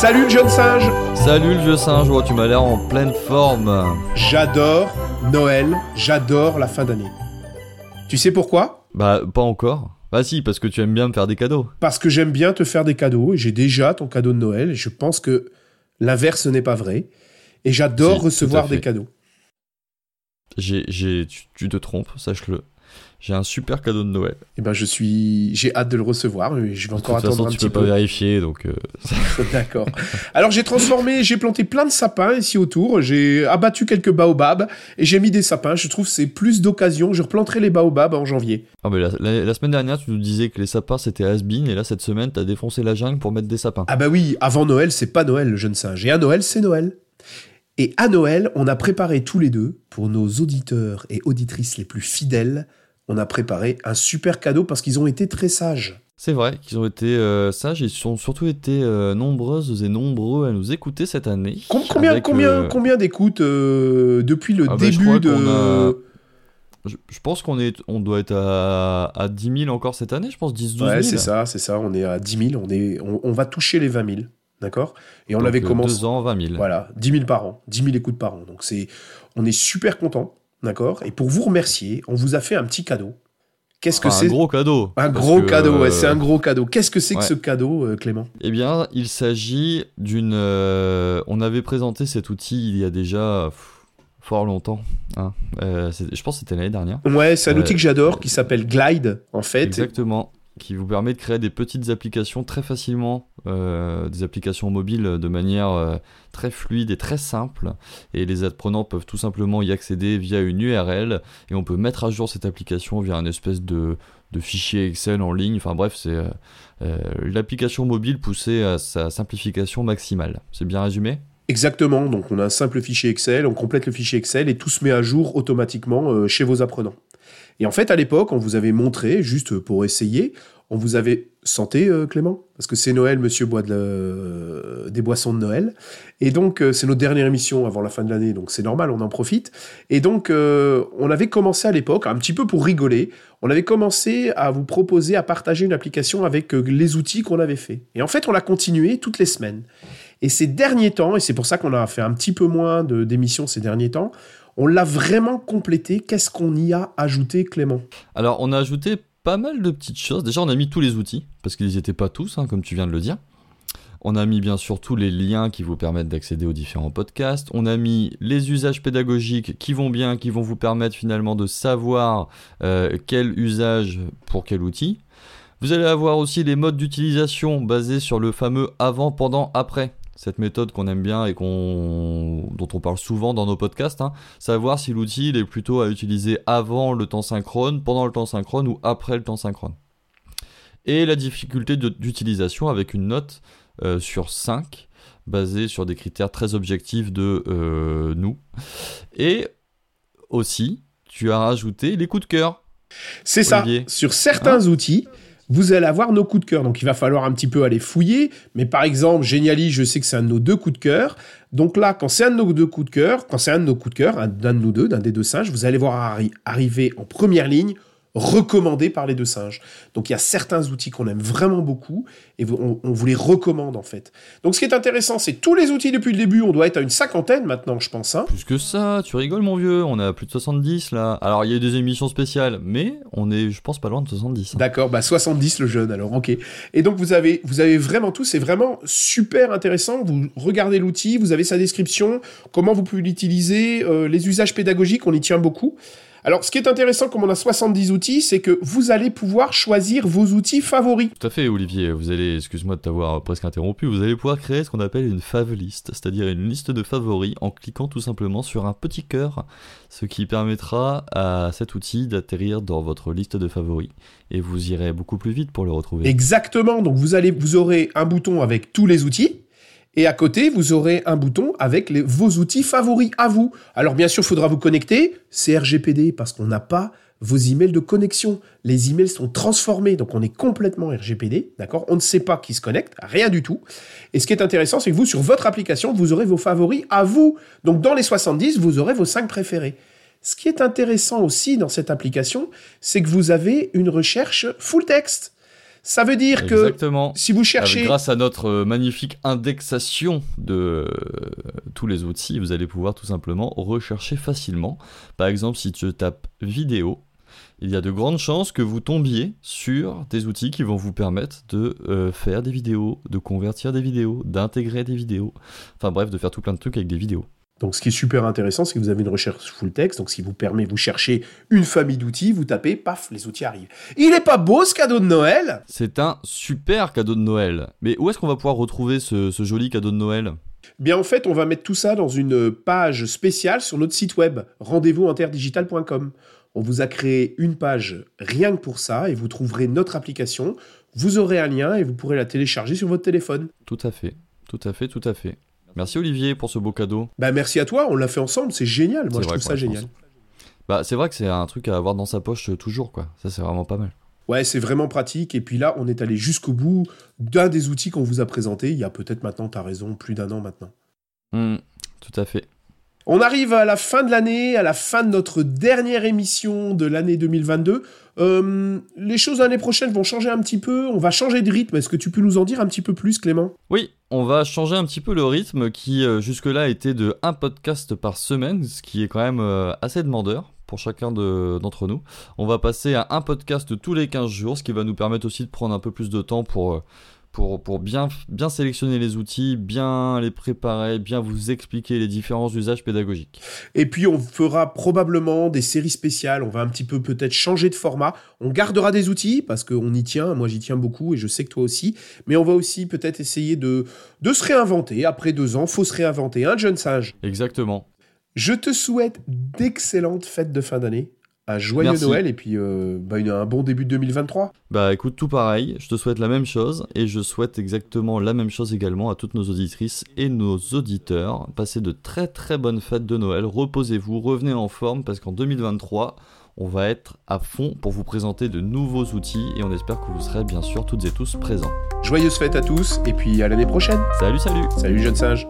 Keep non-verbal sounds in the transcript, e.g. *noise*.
Salut le jeune singe Salut le vieux singe, oh, tu m'as l'air en pleine forme. J'adore Noël, j'adore la fin d'année. Tu sais pourquoi? Bah, pas encore. Bah si, parce que tu aimes bien me faire des cadeaux. Parce que j'aime bien te faire des cadeaux et j'ai déjà ton cadeau de Noël et je pense que l'inverse n'est pas vrai. Et j'adore Si, recevoir des cadeaux. J'ai, j'ai, tu, tu te trompes, sache-le. J'ai un super cadeau de Noël. Et ben je suis, j'ai hâte de le recevoir. mais Je vais De encore toute attendre façon, un tu petit peux pas vérifier, donc. euh, *laughs* *laughs* D'accord. Alors j'ai transformé, j'ai planté plein de sapins ici autour. J'ai abattu quelques baobabs et j'ai mis des sapins. Je trouve que c'est plus d'occasion. Je replanterai les baobabs en janvier. Ah, mais la, la- la semaine dernière, tu nous disais que les sapins c'était has-been, et là, cette semaine, t'as défoncé la jungle pour mettre des sapins. Ah bah oui, avant Noël, c'est pas Noël le jeune singe. Et à Noël, c'est Noël. Et à Noël, on a préparé tous les deux, pour nos auditeurs et auditrices les plus fidèles, on a préparé un super cadeau parce qu'ils ont été très sages. C'est vrai qu'ils ont été euh, sages, ils ont surtout été euh, nombreuses et nombreux à nous écouter cette année. Com- combien Avec, combien, euh, combien d'écoutes euh, depuis le Ah bah, début de... Je, pense qu'on est, on doit être à, à 10 000 encore cette année, je pense 10 12 000. Ouais, c'est ça, c'est ça. On est à 10 000. On, est, on, on va toucher les 20 000. D'accord? Et on Donc, avait euh, commencé... Deux ans, 20 000. Voilà, 10 000 par an, 10 000 écoutes par an. Donc c'est, on est super content, d'accord Et pour vous remercier, on vous a fait un petit cadeau. Qu'est-ce que Enfin, c'est un gros cadeau. Un gros que, cadeau, ouais, euh, c'est un gros cadeau. Qu'est-ce que c'est que ce cadeau, euh, Clément? Eh bien, il s'agit d'une. euh, on avait présenté cet outil il y a déjà pff, fort longtemps. hein. Je pense que c'était l'année dernière. Ouais, c'est un outil que j'adore qui s'appelle Glide, en fait. Exactement. Qui vous permet de créer des petites applications très facilement, euh, des applications mobiles de manière euh, très fluide et très simple. Et les apprenants peuvent tout simplement y accéder via une URL et on peut mettre à jour cette application via un espèce de, fichier Excel en ligne. Enfin bref, c'est euh, l'application mobile poussée à sa simplification maximale. C'est bien résumé? Exactement, donc on a un simple fichier Excel, on complète le fichier Excel et tout se met à jour automatiquement chez vos apprenants. Et en fait, à l'époque, on vous avait montré, juste pour essayer, on vous avait santé, euh, Clément? Parce que c'est Noël, monsieur boit la- des boissons de Noël. Et donc, euh, c'est notre dernière émission avant la fin de l'année, donc c'est normal, on en profite. Et donc, euh, on avait commencé à l'époque, un petit peu pour rigoler, on avait commencé à vous proposer à partager une application avec euh, les outils qu'on avait fait. Et en fait, on l'a continué toutes les semaines. Et ces derniers temps, et c'est pour ça qu'on a fait un petit peu moins d'émissions ces derniers temps, on l'a vraiment complété. Qu'est-ce qu'on y a ajouté, Clément? Alors, on a ajouté pas mal de petites choses. Déjà, on a mis tous les outils, parce qu'ils n'y étaient pas tous, hein, comme tu viens de le dire. On a mis bien sûr tous les liens qui vous permettent d'accéder aux différents podcasts. On a mis les usages pédagogiques qui vont bien, qui vont vous permettre finalement de savoir euh, quel usage pour quel outil. Vous allez avoir aussi les modes d'utilisation basés sur le fameux avant, pendant, après. Cette méthode qu'on aime bien et qu'on, dont on parle souvent dans nos podcasts. hein. Savoir si l'outil il est plutôt à utiliser avant le temps synchrone, pendant le temps synchrone ou après le temps synchrone. Et la difficulté d'utilisation avec une note euh, sur 5, basée sur des critères très objectifs de euh, nous. Et aussi, tu as rajouté les coups de cœur. C'est ça. Sur certains outils, vous allez avoir nos coups de cœur. Donc, il va falloir un petit peu aller fouiller. Mais par exemple, Geniali, je sais que c'est un de nos deux coups de cœur. Donc là, quand c'est un de nos deux coups de cœur, quand c'est un de nos coups de cœur, un d'un de nous deux, d'un des deux singes, vous allez voir arri- arriver en première ligne recommandé par les deux singes. Donc il y a certains outils qu'on aime vraiment beaucoup et on, on vous les recommande en fait. Donc ce qui est intéressant, c'est tous les outils depuis le début, on doit être à une cinquantaine maintenant, je pense. Hein. Plus que ça, tu rigoles mon vieux, on est à plus de 70 là. Alors il y a eu des émissions spéciales, mais on est, je pense, pas loin de 70. hein. D'accord, bah 70 le jeune alors, ok. Et donc vous avez, vous avez vraiment tout, c'est vraiment super intéressant. Vous regardez l'outil, vous avez sa description, comment vous pouvez l'utiliser, euh, les usages pédagogiques, on y tient beaucoup. Alors ce qui est intéressant, comme on a 70 outils, c'est que vous allez pouvoir choisir vos outils favoris. Tout à fait, Olivier. Vous allez, excuse-moi de t'avoir presque interrompu, vous allez pouvoir créer ce qu'on appelle une fav list, c'est-à-dire une liste de favoris en cliquant tout simplement sur un petit cœur, ce qui permettra à cet outil d'atterrir dans votre liste de favoris et vous irez beaucoup plus vite pour le retrouver. Exactement. Donc vous allez, vous aurez un bouton avec tous les outils. Et à côté, vous aurez un bouton avec vos outils favoris à vous. Alors bien sûr, il faudra vous connecter. C'est RGPD parce qu'on n'a pas vos emails de connexion. Les emails sont transformés, donc on est complètement RGPD, d'accord? On ne sait pas qui se connecte, rien du tout. Et ce qui est intéressant, c'est que vous, sur votre application, vous aurez vos favoris à vous. Donc dans les 70, vous aurez vos 5 préférés. Ce qui est intéressant aussi dans cette application, c'est que vous avez une recherche full text. Ça veut dire Exactement. que si vous cherchez... grâce à notre euh, magnifique indexation de euh, tous les outils, vous allez pouvoir tout simplement rechercher facilement. Par exemple, si tu tapes vidéo, il y a de grandes chances que vous tombiez sur des outils qui vont vous permettre de euh, faire des vidéos, de convertir des vidéos, d'intégrer des vidéos, enfin bref, de faire tout plein de trucs avec des vidéos. Donc ce qui est super intéressant, c'est que vous avez une recherche full text, donc ce qui vous permet, vous cherchez une famille d'outils, vous tapez, paf, les outils arrivent. Il est pas beau ce cadeau de Noël? C'est un super cadeau de Noël. Mais où est-ce qu'on va pouvoir retrouver ce, ce joli cadeau de Noël? Bien en fait, on va mettre tout ça dans une page spéciale sur notre site web, rendez-vous-interdigital.com. On vous a créé une page rien que pour ça et vous trouverez notre application. Vous aurez un lien et vous pourrez la télécharger sur votre téléphone. Tout à fait, tout à fait, tout à fait. Merci Olivier pour ce beau cadeau. Bah merci à toi, on l'a fait ensemble, c'est génial. Moi je trouve ça génial. Bah c'est vrai que c'est un truc à avoir dans sa poche toujours quoi. Ça c'est vraiment pas mal. Ouais, c'est vraiment pratique. Et puis là, on est allé jusqu'au bout d'un des outils qu'on vous a présenté il y a peut-être maintenant, tu as raison, plus d'un an maintenant. Mmh, tout à fait. On arrive à la fin de l'année, à la fin de notre dernière émission de l'année 2022. Euh, les choses l'année prochaine vont changer un petit peu, on va changer de rythme. Est-ce que tu peux nous en dire un petit peu plus, Clément? Oui, on va changer un petit peu le rythme qui euh, jusque-là était de un podcast par semaine, ce qui est quand même euh, assez demandeur pour chacun d'entre nous. On va passer à un podcast tous les 15 jours, ce qui va nous permettre aussi de prendre un peu plus de temps pour pour, pour bien, bien sélectionner les outils, bien les préparer, bien vous expliquer les différents usages pédagogiques. Et puis on fera probablement des séries spéciales, on va un petit peu peut-être changer de format, on gardera des outils parce qu'on y tient, moi j'y tiens beaucoup et je sais que toi aussi, mais on va aussi peut-être essayer de, de se réinventer, après deux ans, faut se réinventer, un jeune sage Exactement. Je te souhaite d'excellentes fêtes de fin d'année un joyeux Noël et puis euh, bah, un bon début de 2023. Bah écoute, tout pareil, je te souhaite la même chose et je souhaite exactement la même chose également à toutes nos auditrices et nos auditeurs. Passez de très très bonnes fêtes de Noël, reposez-vous, revenez en forme parce qu'en 2023, on va être à fond pour vous présenter de nouveaux outils et on espère que vous serez bien sûr toutes et tous présents. Joyeuses fêtes à tous et puis à l'année prochaine. Salut, salut. Salut, jeune sage.